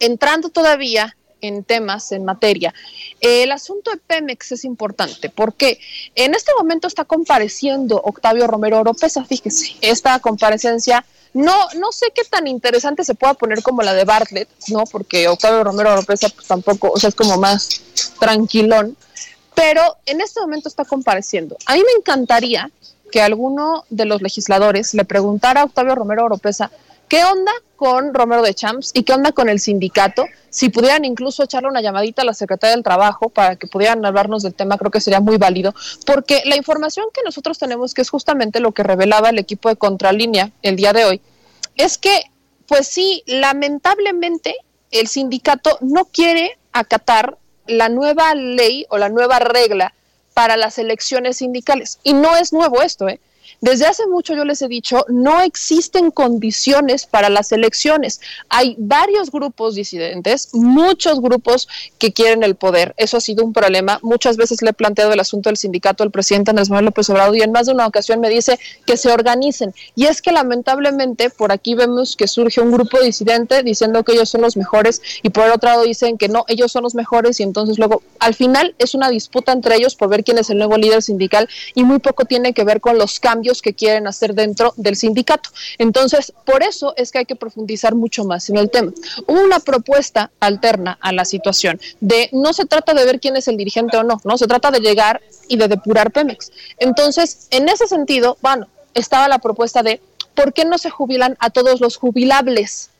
entrando todavía en temas, en materia. El asunto de Pemex es importante porque en este momento está compareciendo Octavio Romero Oropesa, fíjese, esta comparecencia no, no sé qué tan interesante se pueda poner como la de Bartlett, ¿no? Porque Octavio Romero Oropesa pues tampoco, o sea, es como más tranquilón, pero en este momento está compareciendo. A mí me encantaría que alguno de los legisladores le preguntara a Octavio Romero Oropesa ¿Qué onda con Romero de Champs y qué onda con el sindicato? Si pudieran incluso echarle una llamadita a la Secretaría del Trabajo para que pudieran hablarnos del tema, creo que sería muy válido, porque la información que nosotros tenemos, que es justamente lo que revelaba el equipo de Contralínea el día de hoy, es que, pues sí, lamentablemente el sindicato no quiere acatar la nueva ley o la nueva regla para las elecciones sindicales. Y no es nuevo esto, ¿eh? Desde hace mucho yo les he dicho, no existen condiciones para las elecciones. Hay varios grupos disidentes, muchos grupos que quieren el poder. Eso ha sido un problema. Muchas veces le he planteado el asunto del sindicato al presidente Andrés Manuel López Obrador y en más de una ocasión me dice que se organicen. Y es que lamentablemente por aquí vemos que surge un grupo disidente diciendo que ellos son los mejores y por el otro lado dicen que no, ellos son los mejores y entonces luego al final es una disputa entre ellos por ver quién es el nuevo líder sindical y muy poco tiene que ver con los cambios que quieren hacer dentro del sindicato. Entonces, por eso es que hay que profundizar mucho más en el tema. Hubo una propuesta alterna a la situación de no se trata de ver quién es el dirigente o no, no, se trata de llegar y de depurar Pemex. Entonces, en ese sentido, bueno, estaba la propuesta de ¿por qué no se jubilan a todos los jubilables?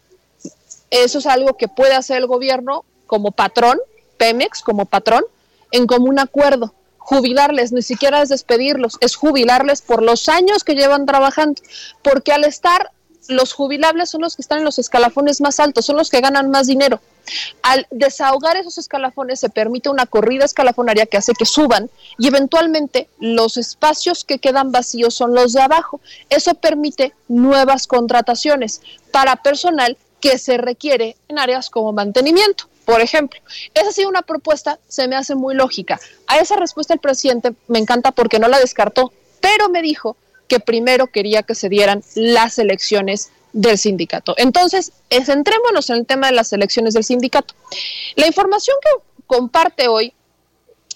Eso es algo que puede hacer el gobierno como patrón, Pemex como patrón, en común acuerdo jubilarles, ni siquiera es despedirlos, es jubilarles por los años que llevan trabajando, porque al estar los jubilables son los que están en los escalafones más altos, son los que ganan más dinero. Al desahogar esos escalafones se permite una corrida escalafonaria que hace que suban y eventualmente los espacios que quedan vacíos son los de abajo. Eso permite nuevas contrataciones para personal que se requiere en áreas como mantenimiento. Por ejemplo, esa ha sido una propuesta, se me hace muy lógica. A esa respuesta el presidente me encanta porque no la descartó, pero me dijo que primero quería que se dieran las elecciones del sindicato. Entonces, centrémonos en el tema de las elecciones del sindicato. La información que comparte hoy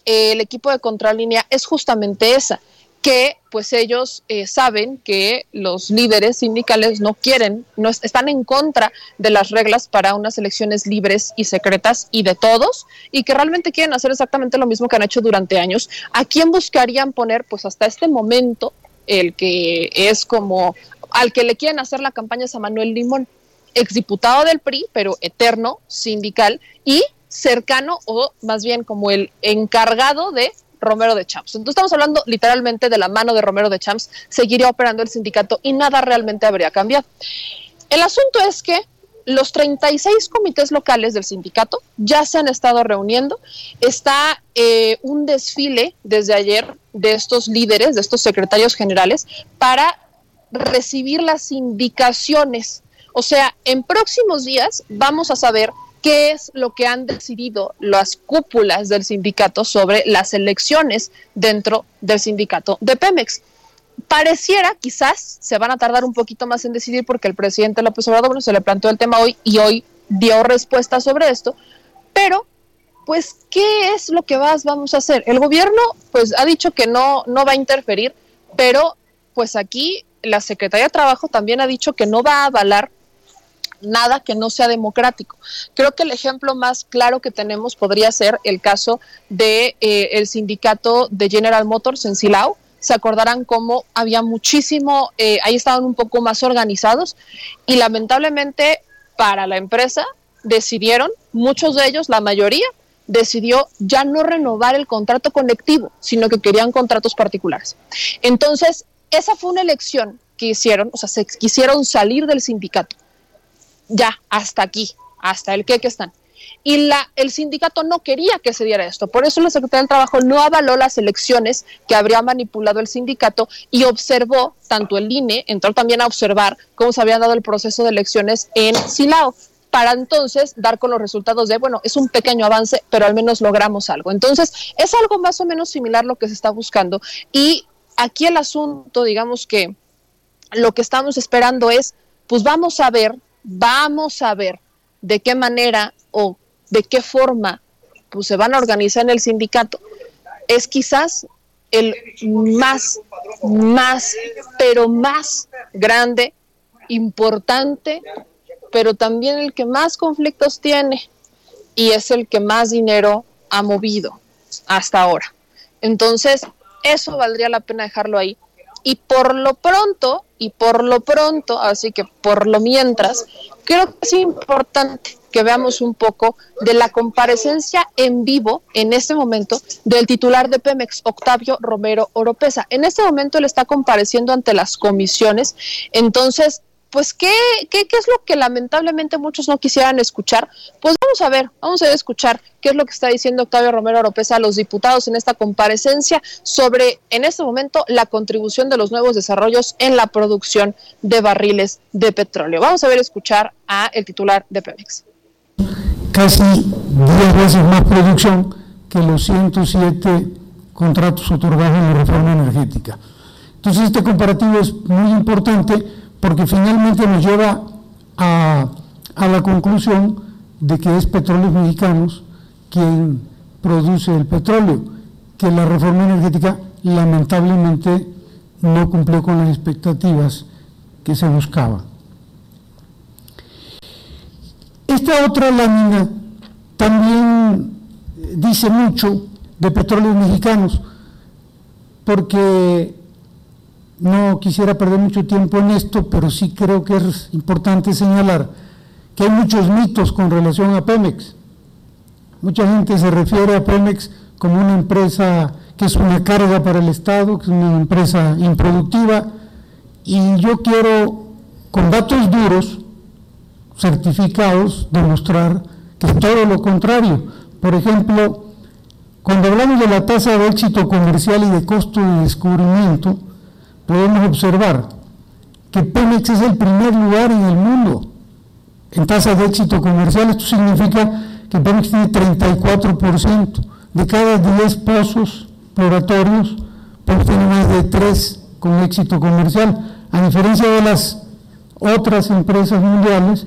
eh, el equipo de Contralínea es justamente esa que pues ellos eh, saben que los líderes sindicales no quieren, no están en contra de las reglas para unas elecciones libres y secretas y de todos, y que realmente quieren hacer exactamente lo mismo que han hecho durante años. ¿A quién buscarían poner? Pues hasta este momento, el que es como al que le quieren hacer la campaña es a Manuel Limón, exdiputado del PRI, pero eterno, sindical, y cercano o más bien como el encargado de Romero de Champs. Entonces estamos hablando literalmente de la mano de Romero de Champs, seguiría operando el sindicato y nada realmente habría cambiado. El asunto es que los 36 comités locales del sindicato ya se han estado reuniendo. Está eh, un desfile desde ayer de estos líderes, de estos secretarios generales, para recibir las indicaciones. O sea, en próximos días vamos a saber qué es lo que han decidido las cúpulas del sindicato sobre las elecciones dentro del sindicato de Pemex. Pareciera, quizás, se van a tardar un poquito más en decidir porque el presidente López Obrador se le planteó el tema hoy y hoy dio respuesta sobre esto, pero pues, ¿qué es lo que vas, vamos a hacer? El gobierno, pues, ha dicho que no, no va a interferir, pero, pues, aquí la Secretaría de Trabajo también ha dicho que no va a avalar nada que no sea democrático. Creo que el ejemplo más claro que tenemos podría ser el caso de eh, el sindicato de General Motors en Silao. Se acordarán cómo había muchísimo, eh, ahí estaban un poco más organizados y lamentablemente para la empresa decidieron, muchos de ellos, la mayoría, decidió ya no renovar el contrato colectivo, sino que querían contratos particulares. Entonces, esa fue una elección que hicieron, o sea, se quisieron salir del sindicato ya, hasta aquí, hasta el que que están. Y la, el sindicato no quería que se diera esto. Por eso la Secretaría del Trabajo no avaló las elecciones que habría manipulado el sindicato y observó, tanto el INE, entró también a observar cómo se había dado el proceso de elecciones en Silao para entonces dar con los resultados de, bueno, es un pequeño avance, pero al menos logramos algo. Entonces, es algo más o menos similar lo que se está buscando. Y aquí el asunto, digamos que lo que estamos esperando es, pues vamos a ver vamos a ver de qué manera o de qué forma pues, se van a organizar en el sindicato, es quizás el más, más, pero más grande, importante, pero también el que más conflictos tiene y es el que más dinero ha movido hasta ahora. Entonces, eso valdría la pena dejarlo ahí. Y por lo pronto, y por lo pronto, así que por lo mientras, creo que es importante que veamos un poco de la comparecencia en vivo en este momento del titular de Pemex, Octavio Romero Oropesa. En este momento él está compareciendo ante las comisiones, entonces pues ¿qué, ¿qué, qué, es lo que lamentablemente muchos no quisieran escuchar? Pues vamos a ver, vamos a escuchar qué es lo que está diciendo Octavio Romero Oropesa a los diputados en esta comparecencia sobre, en este momento, la contribución de los nuevos desarrollos en la producción de barriles de petróleo. Vamos a ver, escuchar a el titular de Pemex. Casi 10 veces más producción que los 107 contratos otorgados en la reforma energética. Entonces este comparativo es muy importante porque finalmente nos lleva a, la conclusión de que es Petróleos Mexicanos quien produce el petróleo, que la reforma energética lamentablemente no cumplió con las expectativas que se buscaban. Esta otra lámina también dice mucho de petróleos mexicanos, porque no quisiera perder mucho tiempo en esto, pero sí creo que es importante señalar que hay muchos mitos con relación a Pemex. Mucha gente se refiere a Pemex como una empresa que es una carga para el Estado, que es una empresa improductiva, y yo quiero, con datos duros, certificados, demostrar que es todo lo contrario. Por ejemplo, cuando hablamos de la tasa de éxito comercial y de costo de descubrimiento, podemos observar que Pemex es el primer lugar en el mundo en tasa de éxito comercial. Esto significa que Pemex tiene 34%. De cada 10 pozos exploratorios, Pemex tiene más de 3 con éxito comercial, a diferencia de las otras empresas mundiales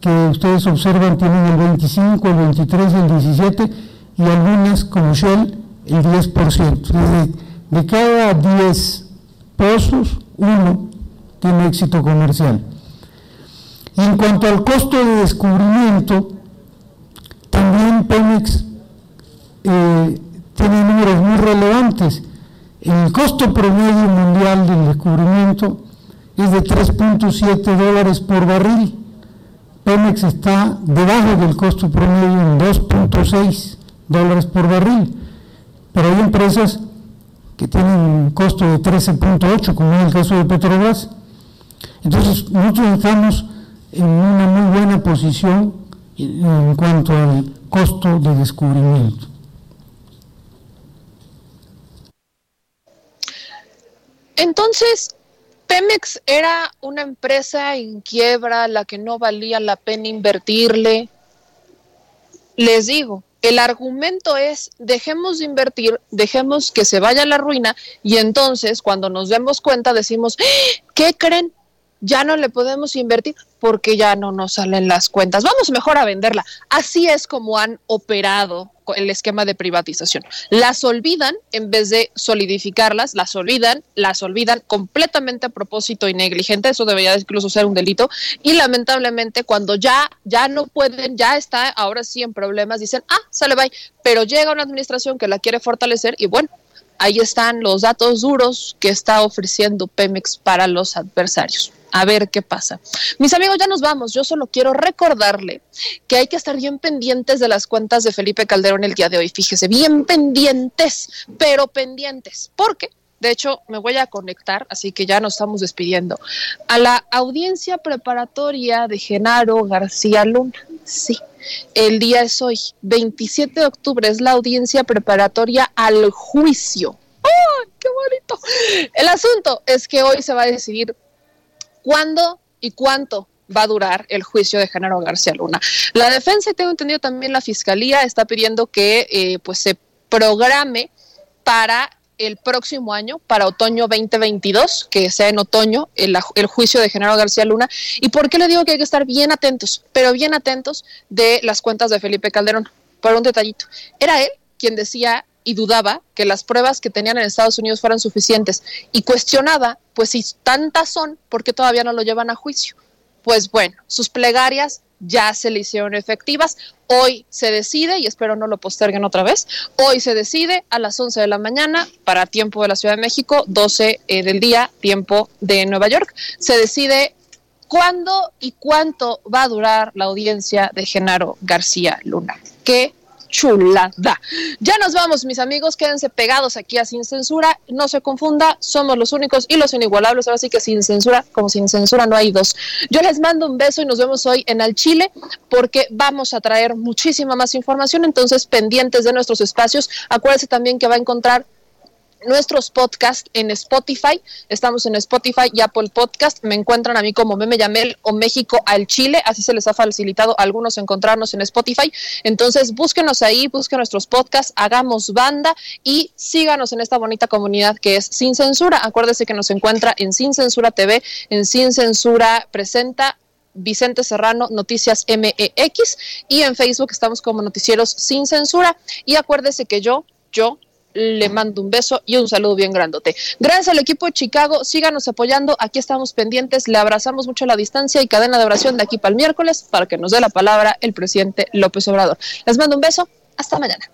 que ustedes observan tienen el 25, el 23, el 17 y algunas como Shell el 10%. De, de cada 10 pozos, uno tiene éxito comercial. Y en cuanto al costo de descubrimiento, también Pemex eh, tiene números muy relevantes. El costo promedio mundial del descubrimiento es de 3.7 dólares por barril. Pemex está debajo del costo promedio en 2.6 dólares por barril. Pero hay empresas que tienen un costo de 13.8, como en el caso de Petrobras. Entonces, nosotros estamos en una muy buena posición en cuanto al costo de descubrimiento. Entonces, Pemex era una empresa en quiebra, la que no valía la pena invertirle. Les digo, el argumento es dejemos de invertir, dejemos que se vaya la ruina y entonces cuando nos demos cuenta decimos, ¡Ah! ¿qué creen? Ya no le podemos invertir porque ya no nos salen las cuentas. Vamos mejor a venderla. Así es como han operado el esquema de privatización. Las olvidan en vez de solidificarlas, las olvidan, las olvidan completamente a propósito y negligente, eso debería incluso ser un delito, y lamentablemente cuando ya, ya no pueden, ya está ahora sí en problemas, dicen, ah, sale bye, pero llega una administración que la quiere fortalecer y bueno, ahí están los datos duros que está ofreciendo Pemex para los adversarios a ver qué pasa. Mis amigos, ya nos vamos. Yo solo quiero recordarle que hay que estar bien pendientes de las cuentas de Felipe Calderón el día de hoy. Fíjese, bien pendientes, pero pendientes. Porque, de hecho, me voy a conectar, así que ya nos estamos despidiendo, a la audiencia preparatoria de Genaro García Luna. Sí, el día es hoy, 27 de octubre, es la audiencia preparatoria al juicio. ¡Oh, qué bonito! El asunto es que hoy se va a decidir cuándo y cuánto va a durar el juicio de Genaro García Luna. La defensa, y tengo entendido también la fiscalía, está pidiendo que eh, pues se programe para el próximo año, para otoño 2022, que sea en otoño, el, juicio de Genaro García Luna. ¿Y por qué le digo que hay que estar bien atentos, pero bien atentos de las cuentas de Felipe Calderón? Por un detallito. Era él quien decía y dudaba que las pruebas que tenían en Estados Unidos fueran suficientes y cuestionaba, pues si tantas son, ¿por qué todavía no lo llevan a juicio? Pues bueno, sus plegarias ya se le hicieron efectivas. Hoy se decide, y espero no lo posterguen otra vez, hoy se decide a las 11 de la mañana para tiempo de la Ciudad de México, 12 eh, del día, tiempo de Nueva York. Se decide cuándo y cuánto va a durar la audiencia de Genaro García Luna. ¿Qué chulada. Ya nos vamos, mis amigos, quédense pegados aquí a Sin Censura, no se confunda, somos los únicos y los inigualables, ahora sí que sin censura, como sin censura no hay dos. Yo les mando un beso y nos vemos hoy en Al Chile porque vamos a traer muchísima más información, entonces pendientes de nuestros espacios, acuérdense también que va a encontrar nuestros podcasts en Spotify. Estamos en Spotify y Apple Podcast. Me encuentran a mí como Meme Yamel o México al Chile. Así se les ha facilitado a algunos encontrarnos en Spotify. Entonces, búsquenos ahí, busquen nuestros podcasts, hagamos banda y síganos en esta bonita comunidad que es Sin Censura. Acuérdese que nos encuentra en Sin Censura TV, en Sin Censura Presenta Vicente Serrano Noticias MEX y en Facebook estamos como Noticieros Sin Censura. Y acuérdese que yo, yo le mando un beso y un saludo bien grandote. Gracias al equipo de Chicago, síganos apoyando, aquí estamos pendientes, le abrazamos mucho a la distancia y cadena de oración de aquí para el miércoles para que nos dé la palabra el presidente López Obrador. Les mando un beso, hasta mañana.